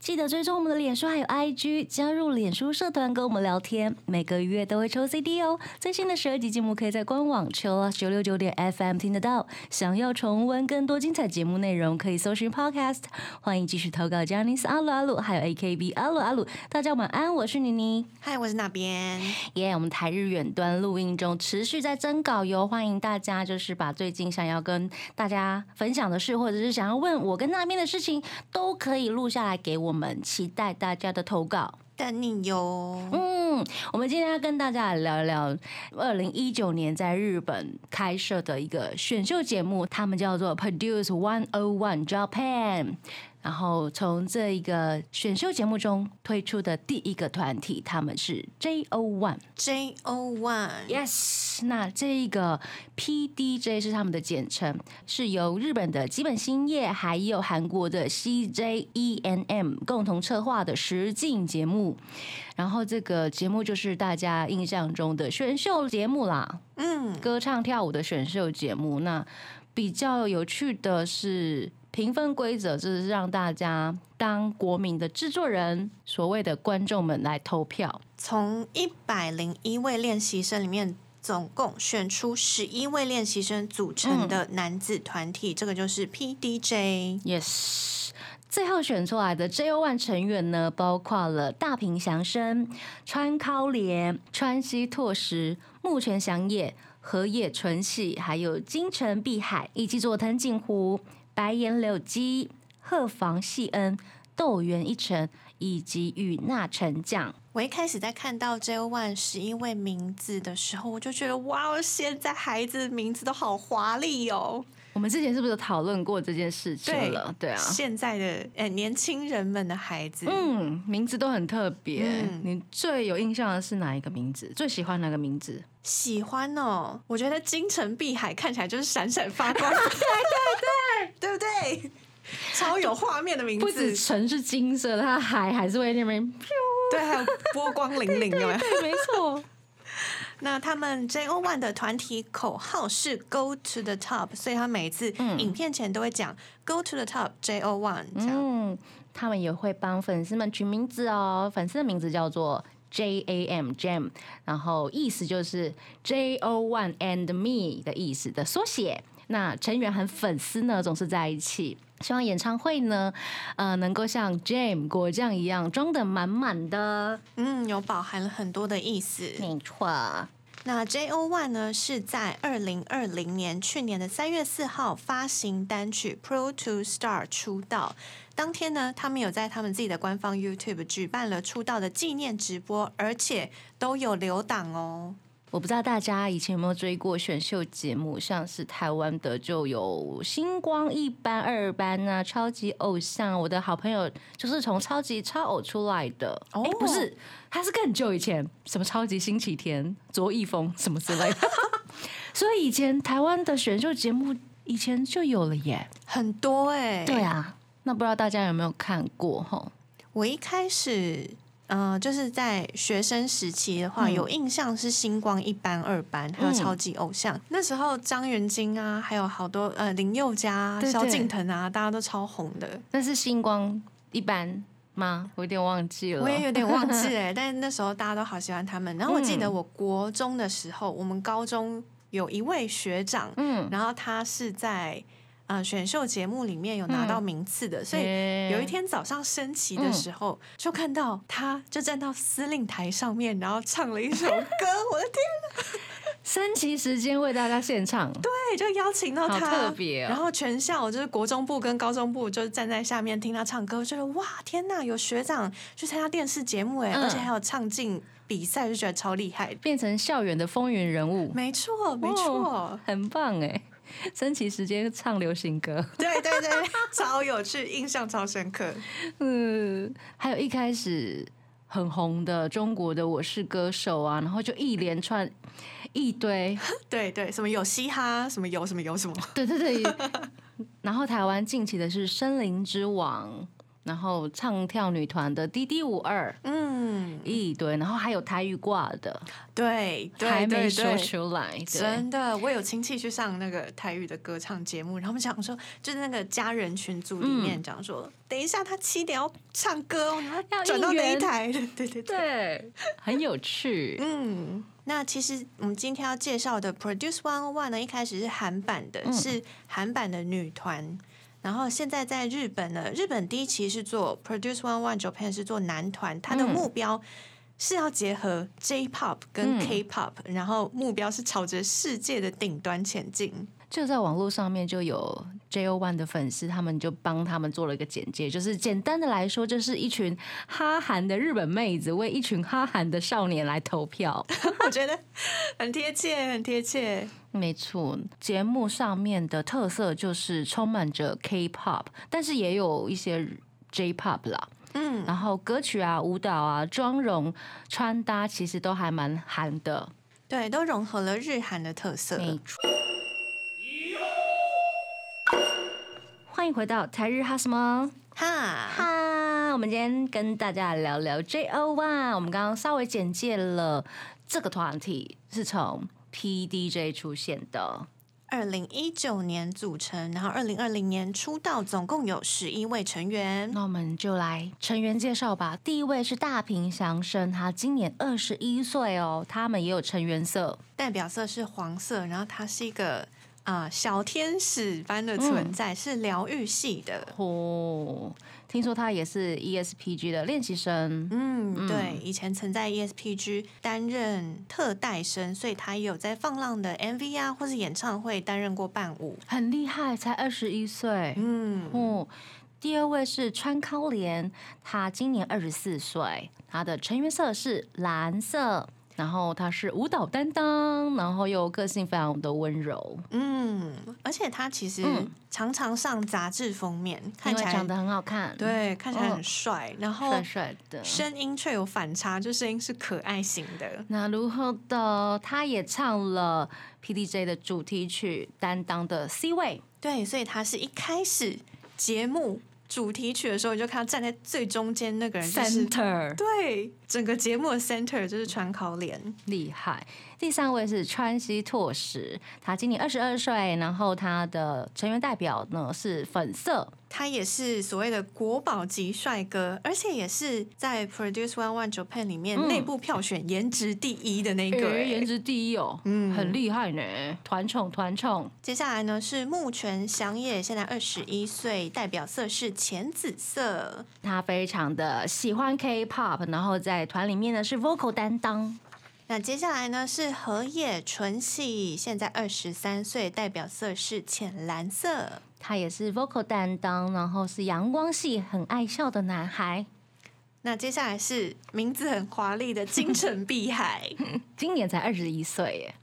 记得追踪我们的脸书还有 IG，加入脸书社团跟我们聊天，每个月都会抽 CD 哦。最新的十二集节目可以在官网 c h i l l 九六九点 FM 听得到。想要重温更多精彩节目内容，可以搜寻 Podcast。欢迎继续投稿 j a n i c e 阿鲁阿鲁，还有 AKB 阿鲁阿鲁。大家晚安，我是妮妮。嗨，我是那边。耶，我们台日远端录音中持续在征稿哟，欢迎大家就是把最近想要跟大家分享的事，或者是想要问我跟那边的事情，都可以录下来给我们，期待大家的投稿。等你哟。嗯，我们今天要跟大家来聊一聊二零一九年在日本开设的一个选秀节目，他们叫做 Produce One O One Japan。然后从这一个选秀节目中推出的第一个团体，他们是 J O One。J O One，Yes，那这一个 PDJ 是他们的简称，是由日本的基本兴业还有韩国的 CJENM 共同策划的实境节目。然后这个节目就是大家印象中的选秀节目啦，嗯，歌唱跳舞的选秀节目。那比较有趣的是。评分规则就是让大家当国民的制作人，所谓的观众们来投票。从一百零一位练习生里面，总共选出十一位练习生组成的男子团体，这个就是 PDJ。Yes，最后选出来的 JO One 成员呢，包括了大平祥生、川尻莲、川西拓实、木泉祥也、河野纯喜，还有金城碧海以及佐藤景湖。白岩柳基、鹤房细恩、豆原一成以及与那成将。我一开始在看到 J O One 十一位名字的时候，我就觉得哇，现在孩子的名字都好华丽哦。我们之前是不是有讨论过这件事情了？对啊，现在的呃年轻人们的孩子，嗯，名字都很特别。嗯你最有印象的是哪一个名字？最喜欢哪个名字？喜欢哦。我觉得金城碧海看起来就是闪闪发光，对对对，对不对？超有画面的名字，不止城是金色的，它海还是会那边飘。对，还有波光粼粼，有没有？对，没错。那他们 J O One 的团体口号是 Go to the top，所以他每次影片前都会讲 Go to the top J O One 这样。嗯，他们也会帮粉丝们取名字哦，粉丝的名字叫做 J A M Jam，然后意思就是 J O One and Me 的意思的缩写。那成员和粉丝呢总是在一起，希望演唱会呢，呃，能够像 Jam 果酱一样装的满满的。嗯，有饱含了很多的意思。没错。那 J O One 呢是在二零二零年去年的三月四号发行单曲《Pro to Star》出道。当天呢，他们有在他们自己的官方 YouTube 举办了出道的纪念直播，而且都有留档哦。我不知道大家以前有没有追过选秀节目，像是台湾的就有星光一班、二班啊，超级偶像。我的好朋友就是从超级超偶出来的，哦哦不是，他是更久以前，什么超级星期天、卓一峰什么之类的。所以以前台湾的选秀节目以前就有了耶。很多哎、对啊，那不知道大家有没有看过哈？我一开始，呃，就是在学生时期的话，嗯有印象是星光一班、二班，还有超级偶像。那时候张元京啊，还有好多呃林宥嘉萧敬腾啊，大家都超红的。那是星光一班吗？我有点忘记了。我也有点忘记 哎、但是那时候大家都好喜欢他们。然后我记得嗯我国中的时候，我们高中有一位学长，嗯，然后他是在呃选秀节目里面有拿到名次的，所以以有一天早上升旗的时候，就看到他就站到司令台上面，然后唱了一首歌，我的天，升旗时间为大家献唱，对，就邀请到他，特别哦然后全校就是国中部跟高中部就站在下面听他唱歌，就是哇天呐，有学长去参加电视节目哎，嗯而且还有唱进比赛，就觉得超厉害。变成校园的风云人物，没错，没错，哦很棒哎！升旗时间唱流行歌，对对对，超有趣，印象超深刻。嗯，还有一开始很红的中国的《我是歌手》啊，然后就一连串一堆，对对，什么有嘻哈，什么有什么有什么，对对对，然后台湾近期的是《森林之王》。然后唱跳女团的滴滴五二嗯，一堆，然后还有台语挂的，对，对还没说出来。真的，我有亲戚去上那个台语的歌唱节目，然后我们讲说，就是那个家人群组里面讲说，等一下他七点要唱歌要要转到哪一台？对对对。对，很有趣。嗯，那其实我们今天要介绍的 Produce One One 呢，一开始是韩版的，嗯是韩版的女团。然后现在在日本呢，日本第一期是做 Produce One One Japan 是做男团，它的嗯。目标是要结合 J-pop 跟嗯 K-pop，、然后目标是朝着世界的顶端前进。就在网络上面就有 JO One 的粉丝，他们就帮他们做了一个简介，就是简单的来说，就是一群哈韩的日本妹子为一群哈韩的少年来投票。我觉得很贴切，很贴切。没错，节目上面的特色就是充满着 K-pop，但是也有一些 J-pop 啦。嗯，然后歌曲啊、舞蹈啊、妆容、穿搭，其实都还蛮韩的。对，都融合了日韩的特色。没错。欢迎回到台日哈什么哈，哈？我们今天跟大家聊聊 J.O. One。我们刚刚稍微简介了这个团体是从 PDJ 出现的。二零一九年组成，然后二零二零年出道，总共有十一位成员。那我们就来成员介绍吧。第一位是大平祥生，他今年二十一岁哦。他们也有成员色，代表色是黄色，然后他是一个啊、小天使般的存在，是疗愈系的。哦，听说他也是 ESPG 的练习生。嗯，对，以前曾在 ESPG 担任特代生，所以他也有在放浪的 MV 啊，或是演唱会担任过伴舞。很厉害，才二十一岁。嗯，哦，第二位是川高莲，他今年二十四岁，他的成员色是蓝色，然后他是舞蹈担当，然后又个性非常的温柔，嗯，而且他其实嗯常常上杂志封面，看起来长得很好看，，对，看起来嗯很帅，然后帅帅的。声音却有反差，就声音是可爱型的。那如何的，他也唱了 PDJ 的主题曲担当的 C 位，对，所以他是一开始节目主题曲的时候，你就看到站在最中间那个人，就是 Center 对整个节目的 center 就是川考脸。厉害。第三位是川西拓实，他今年二十二岁，然后他的成员代表呢是粉色，他也是所谓的国宝级帅哥，而且也是在 Produce One One Japan 里面嗯内部票选颜值第一的那个、颜值第一哦，嗯很厉害呢，团宠团宠。接下来呢是木泉祥也，现在二十一岁，代表色是浅紫色。他非常的喜欢 K-pop，然后在团里面呢是 vocal 担当。那接下来呢是河野纯喜，现在二十三岁，代表色是浅蓝色。他也是 vocal 担当，然后是阳光系，很爱笑的男孩。那接下来是名字很华丽的金城碧海，今年才二十一岁耶。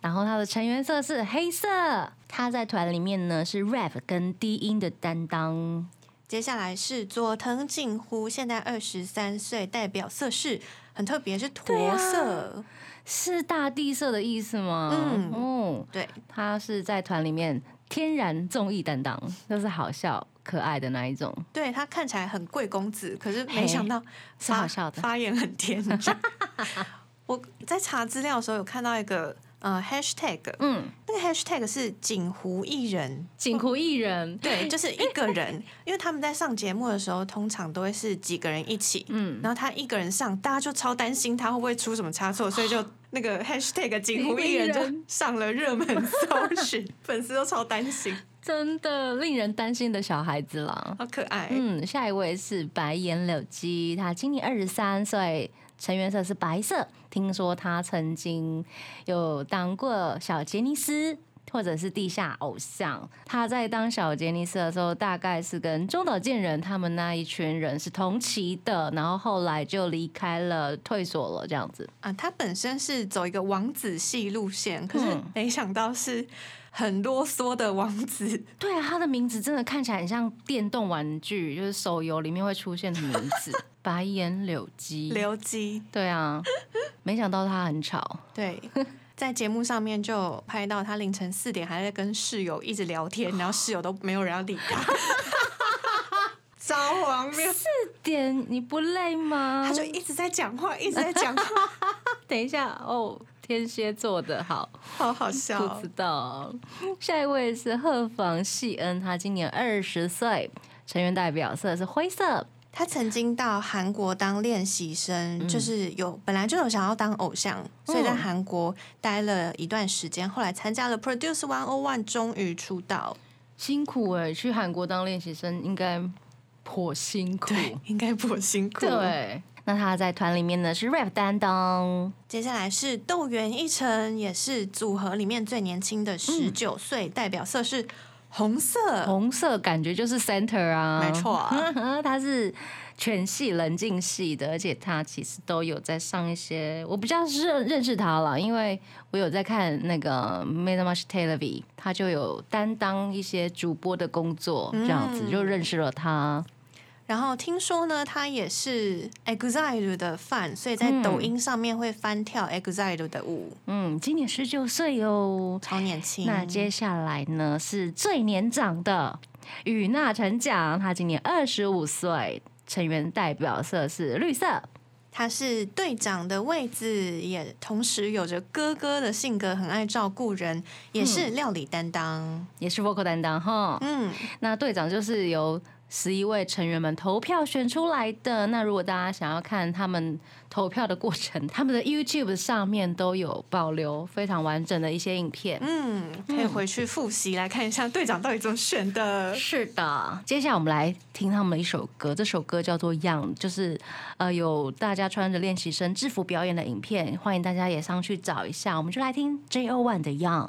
然后他的成员色是黑色，他在团里面呢是 rap 跟低音的担当。接下来是佐藤景湖，现在二十三岁，代表色是很特别，是驼色。是大地色的意思吗？嗯哦，对，他是在团里面天然综艺担当，就是好笑可爱的那一种。对他看起来很贵公子，可是没想到是好笑的发言很天真。我在查资料的时候有看到一个呃 hashtag，嗯，那个 hashtag 是锦湖艺人，景湖艺人，对，就是一个人，因为他们在上节目的时候，通常都会是几个人一起，嗯，然后他一个人上，大家就超担心他会不会出什么差错，所以就那个 hashtag 锦湖艺人就上了热门搜寻，粉丝都超担心，真的令人担心的小孩子啦。好可爱。嗯，下一位是白眼柳基，他今年二十三岁，成员色是白色。听说他曾经有当过小杰尼斯。或者是地下偶像，他在当小杰尼斯的时候，大概是跟中岛健人他们那一群人是同期的，然后后来就离开了，退所了这样子。啊，他本身是走一个王子系路线，可是嗯没想到是很啰嗦的王子。对啊，他的名字真的看起来很像电动玩具，就是手游里面会出现的名字，白眼柳姬，柳姬，对啊，没想到他很吵。对，在节目上面就拍到他凌晨四点还在跟室友一直聊天，然后室友都没有人要理他。超荒谬。四点你不累吗？他就一直在讲话，一直在讲话。等一下哦，天蝎座的好，好好笑。不知道。下一位是鹤房细恩，他今年二十岁，成员代表色是灰色。他曾经到韩国当练习生，就是有本来就有想要当偶像，所以在韩国待了一段时间，后来参加了 Produce One O One，终于出道。辛苦哎，去韩国当练习生应该颇辛苦，应该颇辛苦。对，那他在团里面呢是 rap 担当。接下来是豆原一成，也是组合里面最年轻的十九岁，代表色是。红色，红色感觉就是 center 啊，没错，他是全系冷静系的，而且他其实都有在上一些，我比较认认识他了，因为我有在看那个 Made Much TV，他就有担当一些主播的工作，这样子就认识了他。然后听说呢，他也是 EXILE 的 fan，所以在抖音上面会翻跳 EXILE 的舞。嗯，今年十九岁哟，超年轻。那接下来呢，是最年长的羽娜成奖，他今年二十五岁，成员代表色是绿色。他是队长的位置，也同时有着哥哥的性格，很爱照顾人，也是料理担当，也是 vocal 担当哈。嗯，那队长就是由。十一位成员们投票选出来的。那如果大家想要看他们投票的过程，他们的 YouTube 上面都有保留非常完整的一些影片。嗯，可以回去复习来看一下队长到底怎么选的。是的，接下来我们来听他们一首歌，这首歌叫做《Young》，就是呃有大家穿着练习生制服表演的影片，欢迎大家也上去找一下。我们就来听 J.O. One 的《Young》。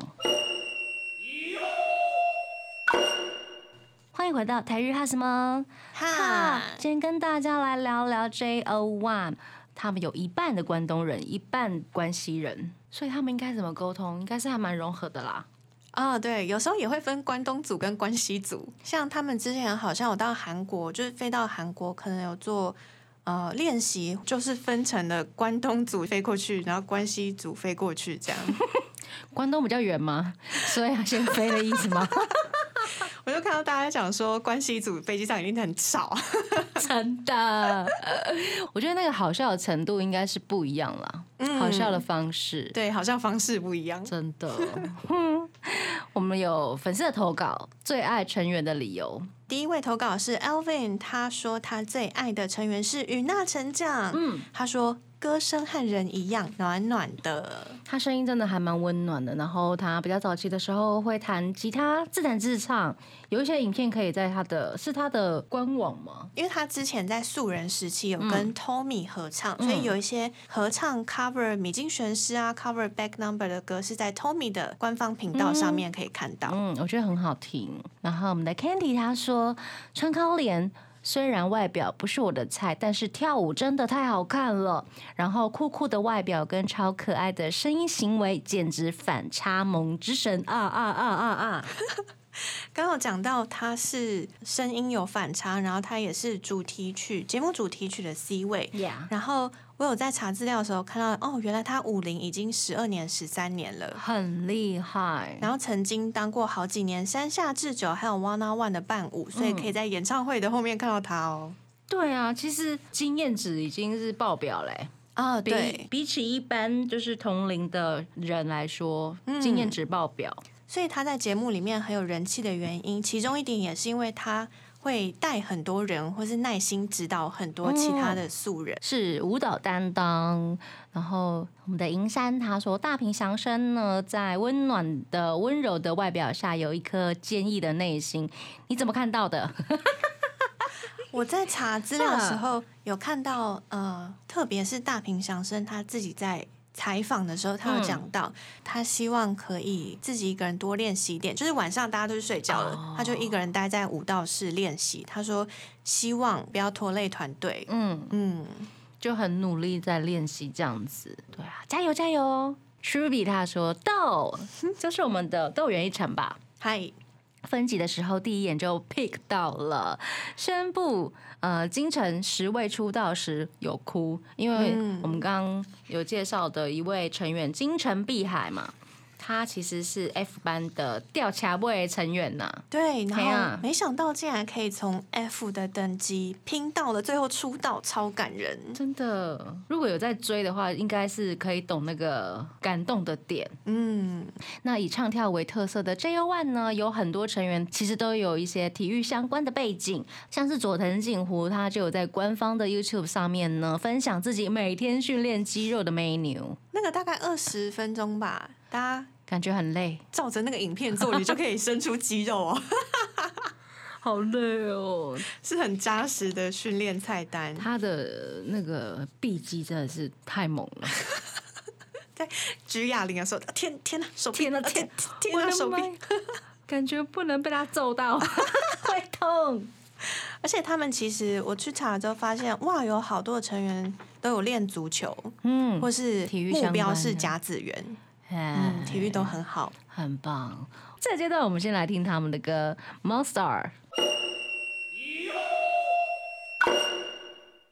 欢迎回到台日哈什么哈？今天跟大家来聊聊 J O One，他们有一半的关东人，一半关西人，所以他们应该怎么沟通？应该是还蛮融合的啦。啊，对，有时候也会分关东组跟关西组。像他们之前好像有到韩国，就是飞到韩国，可能有做呃练习，就是分成了关东组飞过去，然后关西组飞过去这样。关东比较远吗？所以要先飞的意思吗？我就看到大家讲说，关系组飞机上一定很吵，真的。我觉得那个好笑的程度应该是不一样了，好笑的方式，对，好笑方式不一样，真的。我们有粉丝的投稿，最爱成员的理由。第一位投稿是 Alvin，他说他最爱的成员是与娜成长。嗯，他说。歌声和人一样暖暖的，他声音真的还蛮温暖的。然后他比较早期的时候会弹吉他，自弹自唱。有一些影片可以在他的是他的官网吗？因为他之前在素人时期有跟 Tommy 合唱，所以有一些合唱 cover 米津玄师啊，cover Back Number 的歌是在 Tommy 的官方频道上面可以看到。嗯，我觉得很好听。然后我们的 Candy 他说春高莲。虽然外表不是我的菜，但是跳舞真的太好看了。然后酷酷的外表跟超可爱的声音行为，简直反差萌之神啊啊啊啊啊！刚好讲到他是声音有反差，然后他也是主题曲节目主题曲的 C 位，然后。我有在查资料的时候看到，哦，原来他五零已经十二年、十三年了，很厉害。然后曾经当过好几年山下智久还有 One on One 的伴舞，所以可以在演唱会的后面看到他哦。对啊，其实经验值已经是爆表嘞。啊，对，比起一般就是同龄的人来说，经验值爆表。所以他在节目里面很有人气的原因，其中一点也是因为他。会带很多人，或是耐心指导很多其他的素人，是舞蹈担当。然后我们的银山他说，大平祥生呢，在温暖的温柔的外表下，有一颗坚毅的内心。你怎么看到的？我在查资料的时候有看到，呃，特别是大平祥生他自己在。采访的时候，他有讲到，他希望可以自己一个人多练习一点，就是晚上大家都去睡觉了，他就一个人待在舞蹈室练习。他说希望不要拖累团队，嗯嗯，就很努力在练习这样子。对啊，加油加油 s h u b y 他说豆 就是我们的豆原一成吧？嗨。分级的时候，第一眼就 pick 到了，宣布呃，金城十位出道时有哭，因为我们刚刚有介绍的一位成员金城碧海嘛，他其实是 F 班的吊卡位成员呐。对，然后没想到竟然可以从 F 的等级拼到了最后出道，超感人。真的，如果有在追的话，应该是可以懂那个感动的点。嗯，那以唱跳为特色的 j one 呢，有很多成员其实都有一些体育相关的背景，像是佐藤景湖，他就有在官方的 YouTube 上面呢分享自己每天训练肌肉的 menu，那个大概二十分钟吧，大家感觉很累，照着那个影片做，你就可以生出肌肉哦，好累哦。是很扎实的训练菜单。他的那个臂肌真的是太猛了，举哑铃的时候，天天呐，手臂啊天哪天天哪，手臂！感觉不能被他揍到，会痛。而且他们其实我去查了之后发现，哇，有好多的成员都有练足球，嗯或是体育目标是甲子园，嗯嗯，体育都很好。很棒。这个阶段，我们先来听他们的歌《Monster》。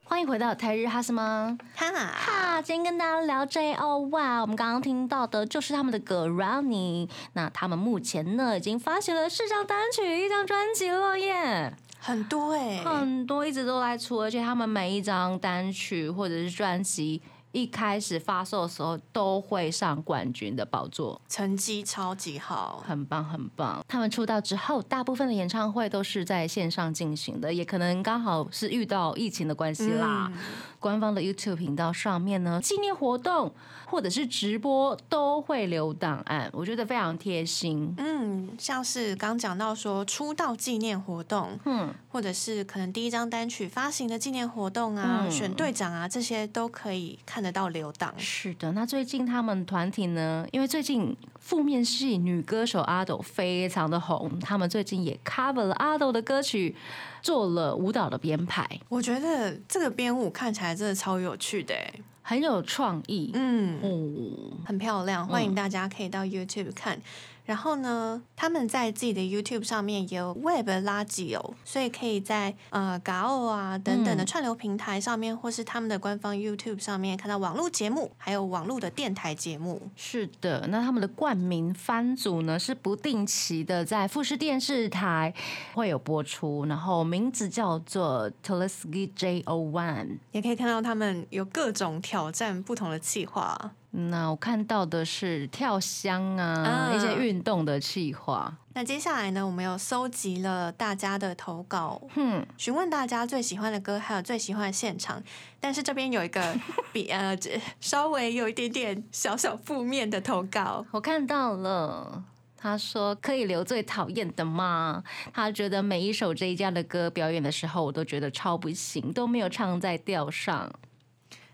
欢迎回到台日哈什么哈，哈，今天跟大家聊 J O Y，，我们刚刚听到的就是他们的歌《Running》。那他们目前呢，已经发行了四张单曲、一张专辑了耶。很多哎、很多一直都在出，而且他们每一张单曲或者是专辑一开始发售的时候都会上冠军的宝座，成绩超级好。很棒很棒。他们出道之后，大部分的演唱会都是在线上进行的，也可能刚好是遇到疫情的关系啦。嗯官方的 YouTube 频道上面呢，纪念活动或者是直播都会留档案，我觉得非常贴心。嗯，像是刚讲到说出道纪念活动，嗯，或者是可能第一张单曲发行的纪念活动啊，嗯选队长啊，这些都可以看得到留档。是的，那最近他们团体呢，因为最近负面系女歌手阿斗非常的红，他们最近也 cover 了阿斗的歌曲，做了舞蹈的编排，我觉得这个编舞看起来真的超有趣的哎，很有创意。嗯，哦，很漂亮，欢迎大家可以到 YouTube 看。然后呢，他们在自己的 YouTube 上面也有 Web 垃圾哦，所以可以在呃 Gao 啊等等的嗯串流平台上面，或是他们的官方 YouTube 上面看到网络节目，还有网络的电台节目。是的，那他们的冠名番组呢是不定期的在富士电视台会有播出，然后名字叫做 Telesky J O One。也可以看到他们有各种挑战不同的计划。那我看到的是跳箱啊，啊一些运动的计划。那接下来呢，我们又搜集了大家的投稿，哼，询问大家最喜欢的歌，还有最喜欢的现场。但是这边有一个 比呃这稍微有一点点小小负面的投稿，我看到了。他说：“可以留最讨厌的吗？”他觉得每一首这一家的歌表演的时候，我都觉得超不行，都没有唱在调上。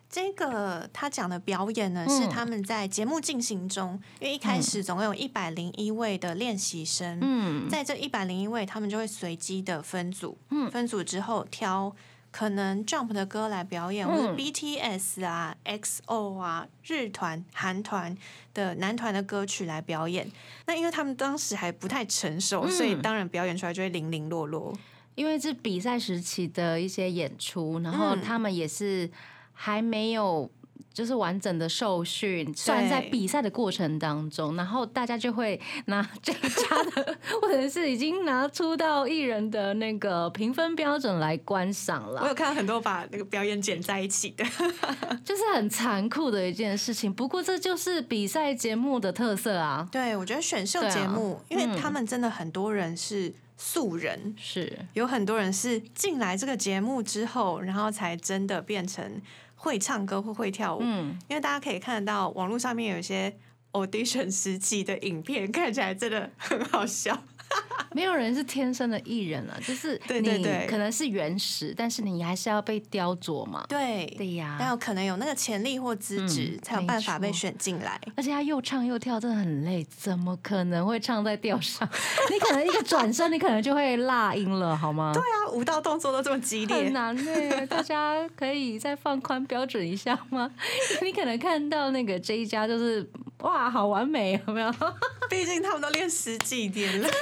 这个他讲的表演呢，嗯。是他们在节目进行中，因为一开始总共有一百零一位的练习生，嗯，在这一百零一位，他们就会随机的分组，嗯。分组之后挑可能 Jump 的歌来表演，或者嗯 BTS 啊、XO 啊、日团、韩团的男团的歌曲来表演。那因为他们当时还不太成熟，嗯。所以当然表演出来就会零零落落。因为是比赛时期的一些演出，然后嗯。他们也是还没有就是完整的受训，虽然在比赛的过程当中，然后大家就会拿 这一家的或者是已经拿出到艺人的那个评分标准来观赏了，我有看到很多把那个表演剪在一起的，就是很残酷的一件事情。不过这就是比赛节目的特色啊，对我觉得选秀节目，因为嗯他们真的很多人是素人，是有很多人是进来这个节目之后，然后才真的变成会唱歌或会跳舞。嗯，因为大家可以看得到网络上面有一些 audition 实际的影片，看起来真的很好笑。没有人是天生的艺人啊，就是你可能是原始，但是你还是要被雕琢嘛。对，对呀，但有可能有那个潜力或资质，嗯才有办法被选进来。而且他又唱又跳，真的很累，怎么可能会唱在调上？你可能一个转身，你可能就会落音了，好吗？对对啊，舞蹈动作都这么激烈很，难呢，大家可以再放宽标准一下吗？你可能看到那个这一家就是哇，好完美，有没有？毕竟他们都练十几年了。就是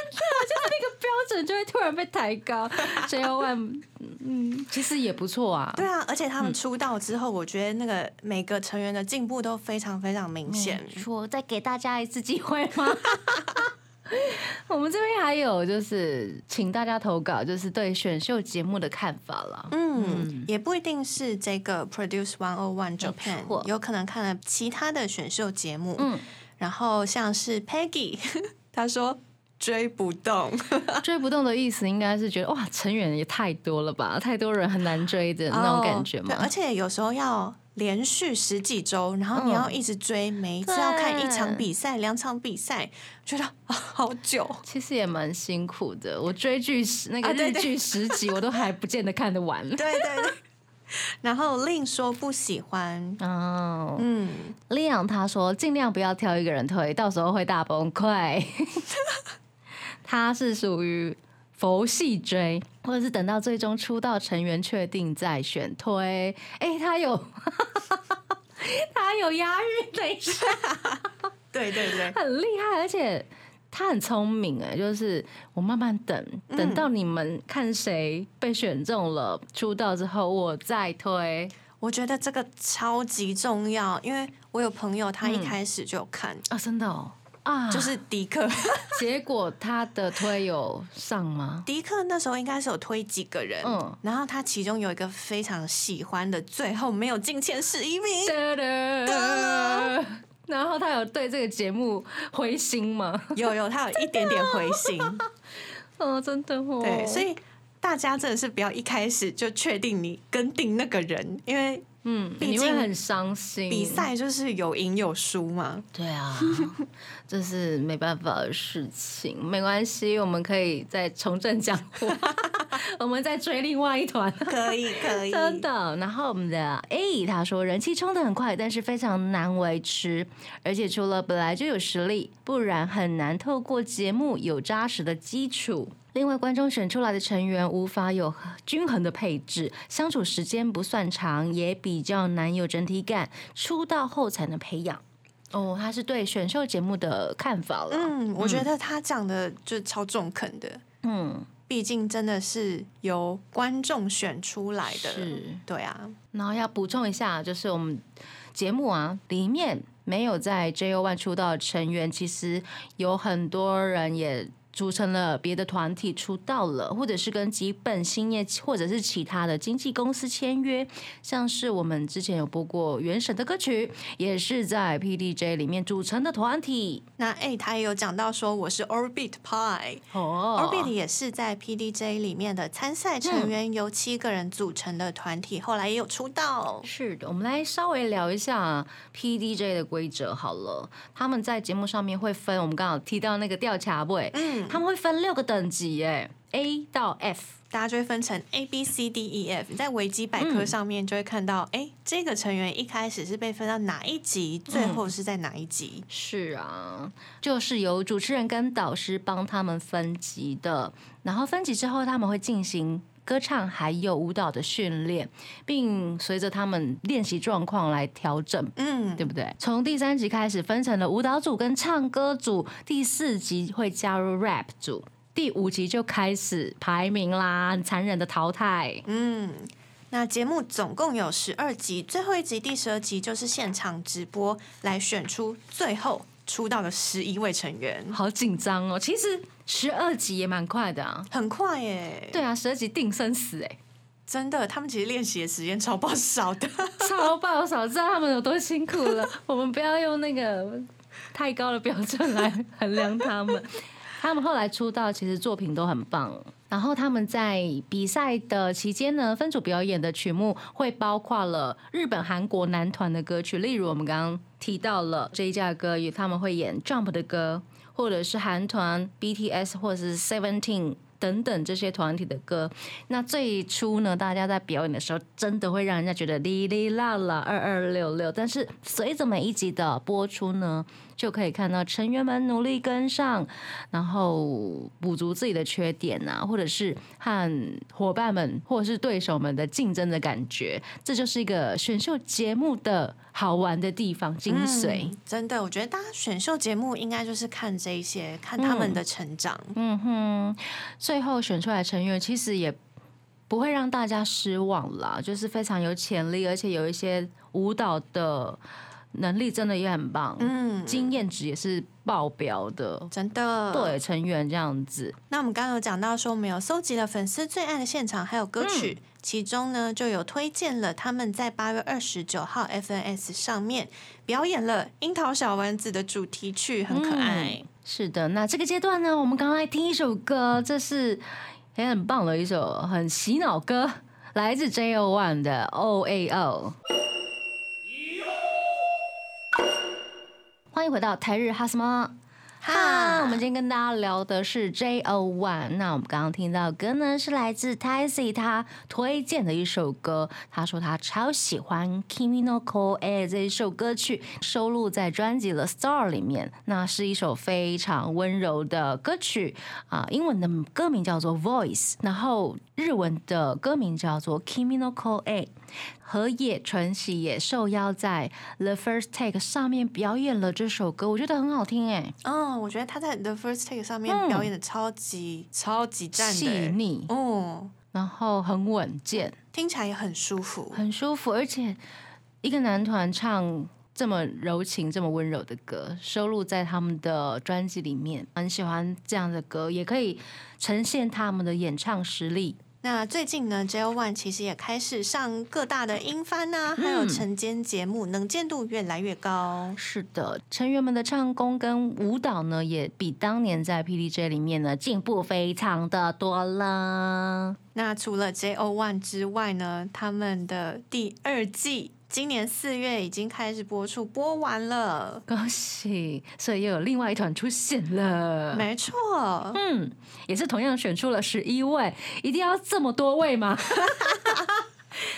那个标准就会突然被抬高。J O One，嗯，其实也不错啊。对啊，而且他们出道之后，我觉得那个每个成员的进步都非常非常明显。说再给大家一次机会吗？我们这边还有就是请大家投稿，就是对选秀节目的看法了。嗯，也不一定是这个 Produce One O One Japan，有可能看了其他的选秀节目。嗯，然后像是 Peggy，他说追不动，追不动的意思应该是觉得哇，成员也太多了吧，太多人很难追的那种感觉嘛。而且有时候要连续十几周，然后你要一直追，每一次要看一场比赛、两场比赛，觉得啊好久。其实也蛮辛苦的，我追剧十那个日剧十集，我都还不见得看得完。对对对。然后另说不喜欢，哦，嗯，利昂他说尽量不要挑一个人推，到时候会大崩溃。他是属于佛系追，或者是等到最终出道成员确定再选推。哎、他有 他有押韵，等一下，对对对，很厉害，而且。他很聪明哎，就是我慢慢等，等到你们看谁被选中了，出道之后我再推。我觉得这个超级重要，因为我有朋友他一开始就看，啊，真的哦啊，就是迪克，结果他的推有上吗？迪克那时候应该是有推几个人，嗯然后他其中有一个非常喜欢的，最后没有进前十一名，然后他有对这个节目灰心吗？有有，他有一点点灰心，哦，真的哦。对，所以大家真的是不要一开始就确定你跟定那个人，因为嗯，你会很伤心。比赛就是有赢有输嘛。对啊，这是没办法的事情，没关系，我们可以再重振江湖，我们再追另外一团。可以可以，真的，然后我们的 A 他说人气冲的很快，但是非常难维持，而且除了本来就有实力，不然很难透过节目有扎实的基础。另外，观众选出来的成员无法有均衡的配置，相处时间不算长，也比较难有整体感，出道后才能培养。哦，他是对选秀节目的看法了。嗯，我觉得他讲的就超中肯的，嗯，毕竟真的是由观众选出来的，是。对啊，然后要补充一下，就是我们节目啊里面没有在 JO One 出道的成员，其实有很多人也。组成了别的团体出道了，或者是跟几本兴业或者是其他的经纪公司签约，像是我们之前有播过原神的歌曲，也是在 PDJ 里面组成的团体。那哎、他也有讲到说我是 Orbit Pie，Orbit、哦，也是在 PDJ 里面的参赛成员，由七个人组成的团体，后来也有出道。是的，我们来稍微聊一下 PDJ 的规则好了。他们在节目上面会分，我们刚好提到那个吊卡位，嗯，他们会分六个等级，哎，A 到 F。大家就会分成 A B C D E F，你在维基百科上面就会看到，哎、这个成员一开始是被分到哪一级，最后是在哪一级。是啊，就是由主持人跟导师帮他们分级的，然后分级之后他们会进行。歌唱还有舞蹈的训练，并随着他们练习状况来调整，嗯，对不对？从第三集开始分成了舞蹈组跟唱歌组，第四集会加入 rap 组，第五集就开始排名啦，很残忍的淘汰。嗯，那节目总共有十二集，最后一集第十二集就是现场直播来选出最后出道的十一位成员，好紧张哦！其实十二集也蛮快的啊。很快耶。对啊，十二集定生死哎、真的，他们其实练习的时间超爆少的。超爆少，知道他们有多辛苦了。我们不要用那个太高的标准来衡量他们。他们后来出道，其实作品都很棒。然后他们在比赛的期间呢，分组表演的曲目会包括了日本、韩国男团的歌曲，例如我们刚刚提到了这一架歌，他们会演 Jump 的歌，或者是韩团 BTS 或者是 Seventeen 等等这些团体的歌。那最初呢，大家在表演的时候，真的会让人家觉得哩哩啦啦二二六六，但是随着每一集的播出呢，就可以看到成员们努力跟上，然后补足自己的缺点啊，或者是和伙伴们或者是对手们的竞争的感觉，这就是一个选秀节目的好玩的地方精髓。嗯真的，我觉得大家选秀节目应该就是看这些，看他们的成长。嗯哼，最后选出来的成员其实也不会让大家失望啦，就是非常有潜力，而且有一些舞蹈的能力真的也很棒，嗯，经验值也是爆表的。真的。对成员这样子，那我们刚刚有讲到说，我们有搜集了粉丝最爱的现场还有歌曲，嗯其中呢就有推荐了他们在八月二十九号 FNS 上面表演了《樱桃小丸子》的主题曲，很可爱。嗯是的，那这个阶段呢，我们刚刚来听一首歌，这是也很棒的一首很洗脑歌，来自 J O One 的 O 欢迎回到台日哈什么哈，我们今天跟大家聊的是 J O One。那我们刚刚听到的歌呢，是来自 t y c 他推荐的一首歌。他说他超喜欢《Kimi no Ko e》这一首歌曲，收录在专辑《The Star》里面。那是一首非常温柔的歌曲啊，英文的歌名叫做《Voice》，然后日文的歌名叫做《Kimi no Ko e》。河野纯喜也受邀在《The First Take》上面表演了这首歌，我觉得很好听哎。嗯，我觉得他在 The First Take 上面嗯表演的超级、超级赞细的，腻，哦，然后很稳健，听起来也很舒服。很舒服，而且一个男团唱这么柔情、这么温柔的歌，收录在他们的专辑里面，很喜欢这样的歌，也可以呈现他们的演唱实力。那最近呢，JO One 其实也开始上各大的音番呐、还有嗯晨间节目，能见度越来越高。是的，成员们的唱功跟舞蹈呢，也比当年在 PDJ 里面呢进步非常的多了。那除了 JO One 之外呢，他们的第二季今年四月已经开始播出，播完了。恭喜！所以又有另外一团出现了。没错，嗯，也是同样选出了十一位，一定要这么多位吗？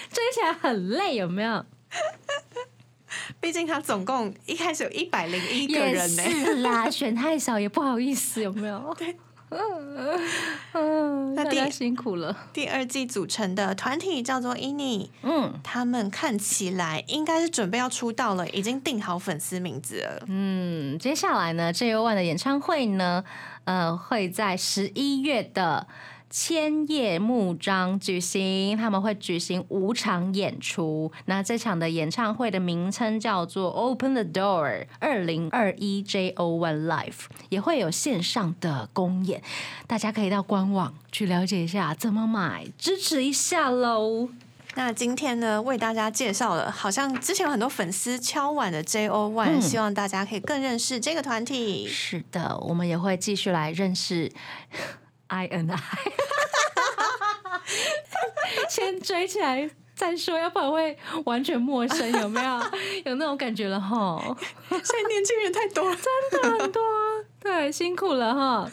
追起来很累，有没有？毕竟他总共一开始有一百零一个人呢、是啦，选太少也不好意思，有没有？对，嗯，那第辛苦了。第二季组成的团体叫做 INI，嗯他们看起来应该是准备要出道了，已经定好粉丝名字了。嗯，接下来呢，J O One 的演唱会呢，呃，会在十一月的。千叶木章举行，他们会举行五场演出。那这场的演唱会的名称叫做 Open the Door 二零二一 J O One Live，也会有线上的公演，大家可以到官网去了解一下怎么买，支持一下喽。那今天呢，为大家介绍了，好像之前有很多粉丝敲碗的 JO One，、嗯希望大家可以更认识这个团体。是的，我们也会继续来认识 I N I，先追起来再说，要不然会完全陌生，有没有？有那种感觉了哈，现在年轻人太多了，真的很多，对，辛苦了哈。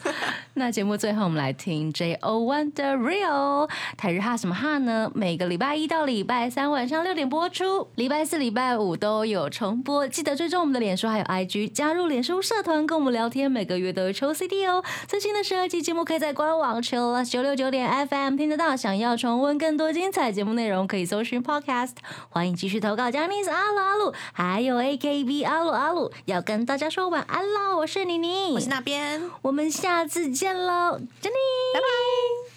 那节目最后我们来听 J O One 的 Real 台日哈什么哈呢？每个礼拜一到礼拜三晚上六点播出，礼拜四、礼拜五都有重播。记得追踪我们的脸书还有 IG，加入脸书社团跟我们聊天，每个月都有抽 CD 哦。最新的十二集节目可以在官网 Chill 九六九点 FM 听得到。想要重温更多精彩节目内容，可以搜寻 Podcast。欢迎继续投稿 j a n i c e 阿鲁阿鲁，还有 AKB 阿鲁阿鲁，要跟大家说晚安啦。我是妮妮，我是那边，我们下次见喽，珍妮，拜拜。